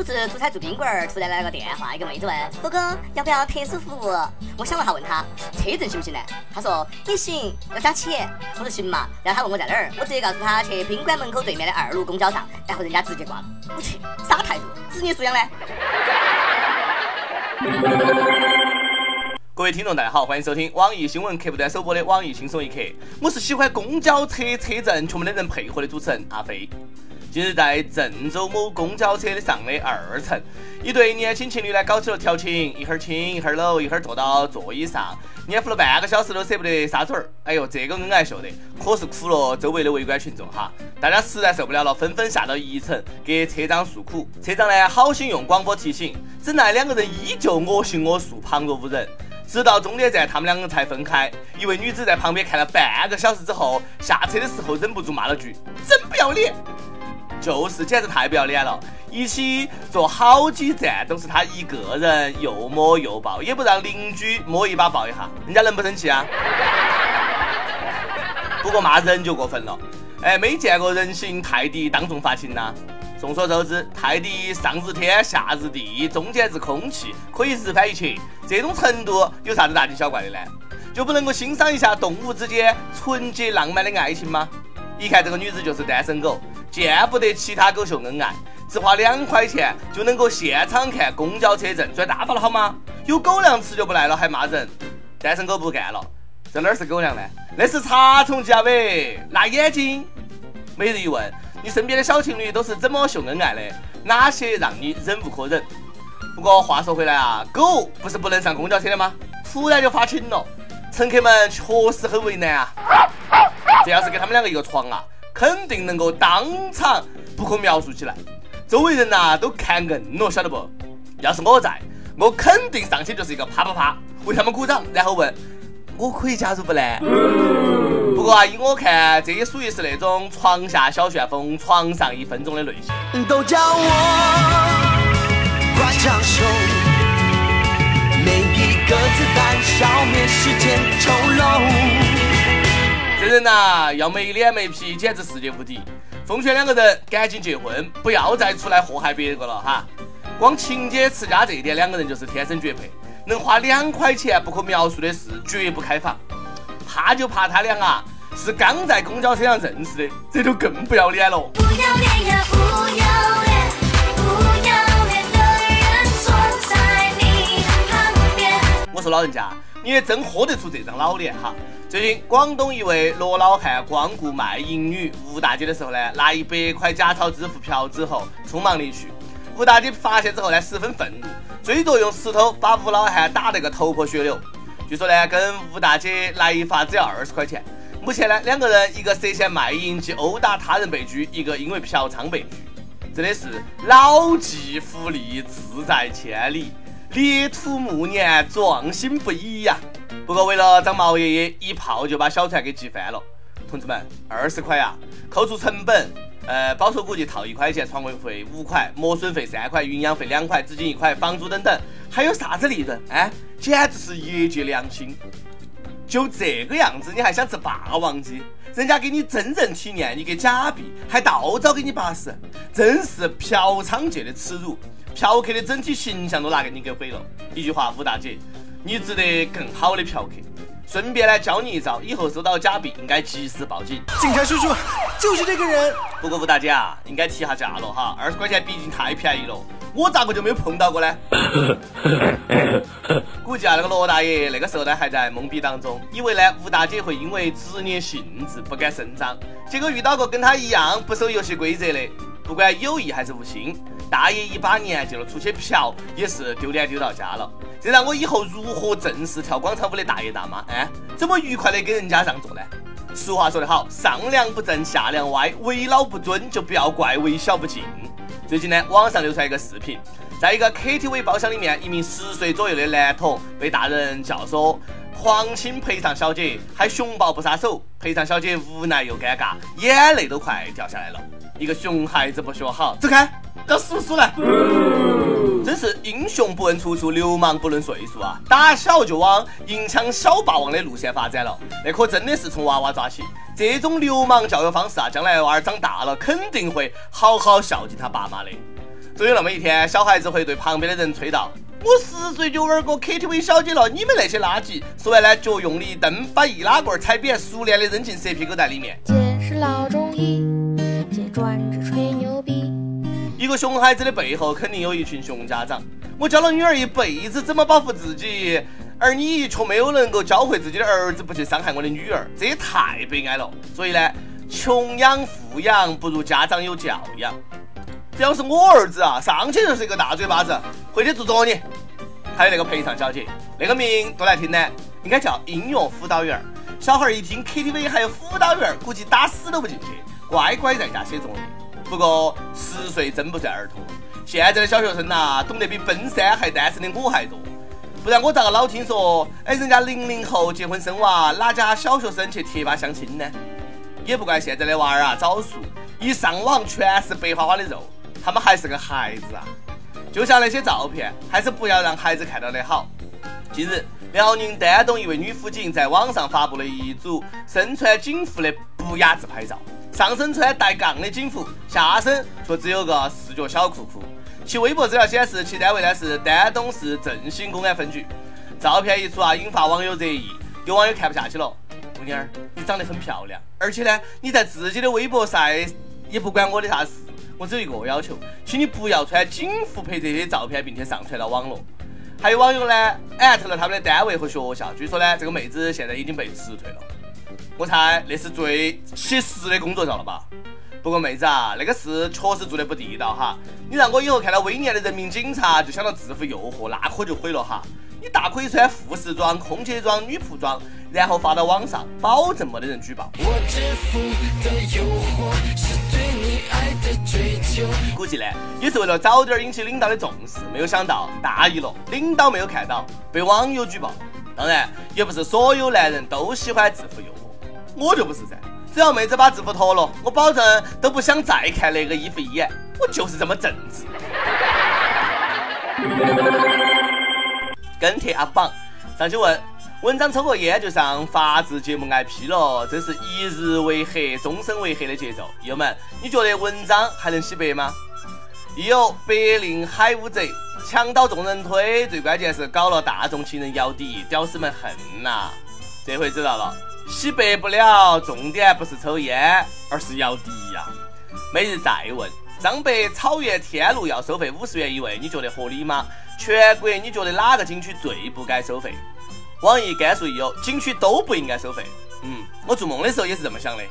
有次出差住宾馆，突然来了个电话，一个妹子问哥哥要不要特殊服务？我想了下问他车证行不行呢？他说也行，要加钱。我说行嘛，然后他问我在哪儿，我直接告诉他去宾馆门口对面的二路公交上，然后人家直接挂了。我去，啥态度？职业素养呢？各位听众，大家好，欢迎收听网易新闻客户端首播的网易轻松一刻。我是喜欢公交车车证却没的人配合的主持人阿飞。近日，在郑州某公交车的上的二层，一对年轻情侣呢搞起了调情，一会儿亲，一会儿搂，一会儿坐到座椅上，黏糊了半个小时都舍不得撒腿儿。哎呦，这个恩爱秀的，可是苦了周围的围观群众哈！大家实在受不了了，纷纷下到一层给车长诉苦。车长呢好心用广播提醒，怎奈两个人依旧我行我素，旁若无人。直到终点站，他们两个才分开。一位女子在旁边看了半个小时之后，下车的时候忍不住骂了句：“真不要脸！”就是，简直太不要脸了！一起坐好几站都是他一个人，又摸又抱，也不让邻居摸一把抱一下，人家能不生气啊？不过骂人就过分了，哎，没见过人形泰迪当众发情呐！众所周知，泰迪上日天，下日地，中间是空气，可以日翻一切，这种程度有啥子大惊小怪的呢？就不能够欣赏一下动物之间纯洁浪漫的爱情吗？一看这个女子就是单身狗。见不得其他狗秀恩爱，只花两块钱就能够现场看公交车证，赚大发了好吗？有狗粮吃就不赖了，还骂人，单身狗不干了。这哪是狗粮呢？那是查重机啊喂！辣眼睛。每日一问：你身边的小情侣都是怎么秀恩爱的？哪些让你忍无可忍？不过话说回来啊，狗不是不能上公交车的吗？突然就发情了，乘客们确实很为难啊。这要是给他们两个一个床啊！肯定能够当场不可描述起来，周围人呐都看硬了，晓得不？要是我在，我肯定上去就是一个啪啪啪，为他们鼓掌，然后问我可以加入不呢？不过啊，依我看，这也属于是那种床下小旋风，床上一分钟的类型。都叫我每一个子弹消灭时间丑陋。这人呐，要没脸没皮，简直世界无敌。奉劝两个人赶紧结婚，不要再出来祸害别个了哈。光情节持家这一点，两个人就是天生绝配。能花两块钱不可描述的事，绝不开房。怕就怕他俩啊，是刚在公交车上认识的，这就更不要脸了。不要脸呀，不要脸，不要脸的人坐在你的旁边。我说老人家。你也真喝得出这张老脸哈！最近广东一位罗老汉光顾卖淫女吴大姐的时候呢，拿一百块假钞支付嫖之后，匆忙离去。吴大姐发现之后呢，十分愤怒，追着用石头把吴老汉打得个头破血流。据说呢，跟吴大姐来一发只要二十块钱。目前呢，两个人一个涉嫌卖淫及殴打他人被拘，一个因为嫖娼被拘。真的是老骥伏枥，志在千里。裂土暮年，壮心不已呀！不过为了找毛爷爷，一炮就把小船给击翻了。同志们，二十块呀，扣除成本，呃，保守估计套一块钱，床位费五块，磨损费三块，营养费两块，资金一块，房租等等，还有啥子利润？哎，简直是业界良心！就这个样子，你还想吃霸王鸡？人家给你真人体验，你给假币，还倒找给你巴适，真是嫖娼界的耻辱！嫖客的整体形象都拿给你给毁了。一句话，吴大姐，你值得更好的嫖客。顺便来教你一招，以后收到假币应该及时报警。警察叔叔，就是这个人。不过吴大姐啊，应该提下价了哈，二十块钱毕竟太便宜了。我咋个就没有碰到过呢？估计啊，那个罗大爷那个时候呢还在懵逼当中，以为呢吴大姐会因为职业性质不敢声张，结果遇到个跟他一样不守游戏规则的，不管有意还是无心。大爷一把年纪了，出去嫖也是丢脸丢到家了。这让我以后如何正视跳广场舞的大爷大妈？哎，怎么愉快的给人家让座呢？俗话说得好，上梁不正下梁歪，为老不尊就不要怪为小不敬。最近呢，网上流传一个视频，在一个 KTV 包厢里面，一名十岁左右的男童被大人叫说狂亲陪唱小姐，还熊抱不撒手，陪唱小姐无奈又尴尬，眼泪都快掉下来了。一个熊孩子不学好，走开。让叔叔来，真是英雄不问出处，流氓不论岁数啊！打小就往银枪小霸王的路线发展了，那可真的是从娃娃抓起。这种流氓教育方式啊，将来娃儿长大了肯定会好好孝敬他爸妈的。总有那么一天，小孩子会对旁边的人吹道：“我十岁就玩过 KTV 小姐了，你们那些垃圾。”说完呢，脚用力一蹬，把易拉罐踩扁，熟练的扔进蛇皮口袋里面。姐是老中医，姐专治吹牛逼。一个熊孩子的背后，肯定有一群熊家长。我教了女儿一辈子怎么保护自己，而你却没有能够教会自己的儿子不去伤害我的女儿，这也太悲哀了。所以呢，穷养富养不如家长有教养。这要是我儿子啊，上去就是一个大嘴巴子，回去做作业。还有那个陪唱小姐，那个名多难听呢，应该叫音乐辅导员。小孩一听 KTV 还有辅导员，估计打死都不进去，乖乖在家写作业。不过十岁真不算儿童，现在的小学生呐，懂得比奔三还单身的我还多。不然我咋个老听说，哎，人家零零后结婚生娃，哪家小学生去贴吧相亲呢？也不怪现在的娃儿啊早熟，一上网全是白花花的肉，他们还是个孩子啊。就像那些照片，还是不要让孩子看到的好。近日，辽宁丹东一位女辅警在网上发布了一组身穿警服的不雅自拍照。上身穿带杠的警服，下身却只有个四角小裤裤。其微博资料显示，其单位呢是丹东市振兴公安分局。照片一出啊，引发网友热议。有网友看不下去了：“姑娘，你长得很漂亮，而且呢，你在自己的微博晒也不关我的啥事。我只有一个要求，请你不要穿警服拍这些照片，并且上传到网络。”还有网友呢艾特了他们的单位和学校，据说呢，这个妹子现在已经被辞退了。我猜那是最写实的工作照了吧？不过妹子啊，那个事确实做得不地道哈！你让我以后看到威严的人民警察就想到制服诱惑，那可就毁了哈！你大可以穿护士装、空姐装、女仆装，然后发到网上，保证没得人举报。我制服的诱惑是对你爱的追求估计呢，也是为了早点引起领导的重视，没有想到大意了，领导没有看到，被网友举报。当然，也不是所有男人都喜欢制服诱惑。我就不是噻，只要妹子把制服脱了，我保证都不想再看那个衣服一眼。我就是这么正直。跟帖 up 榜上去问，文章抽过烟就上法制节目挨批了，这是一日为黑，终身为黑的节奏。友们，你觉得文章还能洗白吗？亦有白令海乌贼，墙倒众人推，最关键是搞了大众情人姚笛，屌丝们恨呐！这回知道了。洗白不了，重点不是抽烟，而是要迪呀。每日再问：张北草原天路要收费五十元一位，你觉得合理吗？全国你觉得哪个景区最不该收费？网易甘肃亦有景区都不应该收费。嗯，我做梦的时候也是这么想的。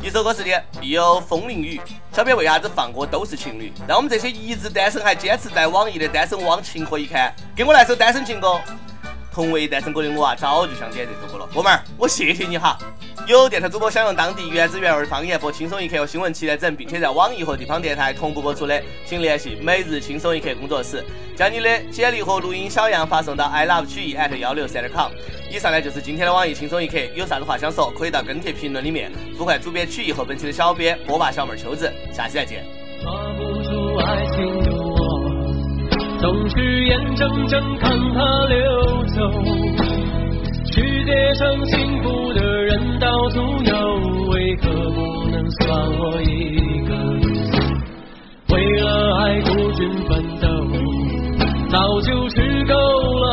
一首歌时间，必有风铃雨。小编为啥子放歌都是情侣？让我们这些一直单身还坚持在网易的单身汪情何以堪？给我来首单身情歌。同为单身狗的我啊，早就想点这首歌了。哥们儿，我谢谢你哈。有电台主播想用当地原汁原味方言播《轻松一刻》和新闻七点整，并且在网易和地方电台同步播出的，请联系每日轻松一刻工作室，将你的简历和录音小样发送到 i love 曲艺 at 幺六三点 com。以上呢就是今天的网易轻松一刻，有啥子话想说，可以到跟帖评论里面呼唤主编曲艺和本期的小编波霸小妹秋子，下期再见。抓不住爱情总是眼睁睁看它溜走，世界上幸福的人到处有，为何不能算我一个？为了爱孤军奋斗，早就吃够了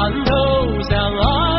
看透相爱。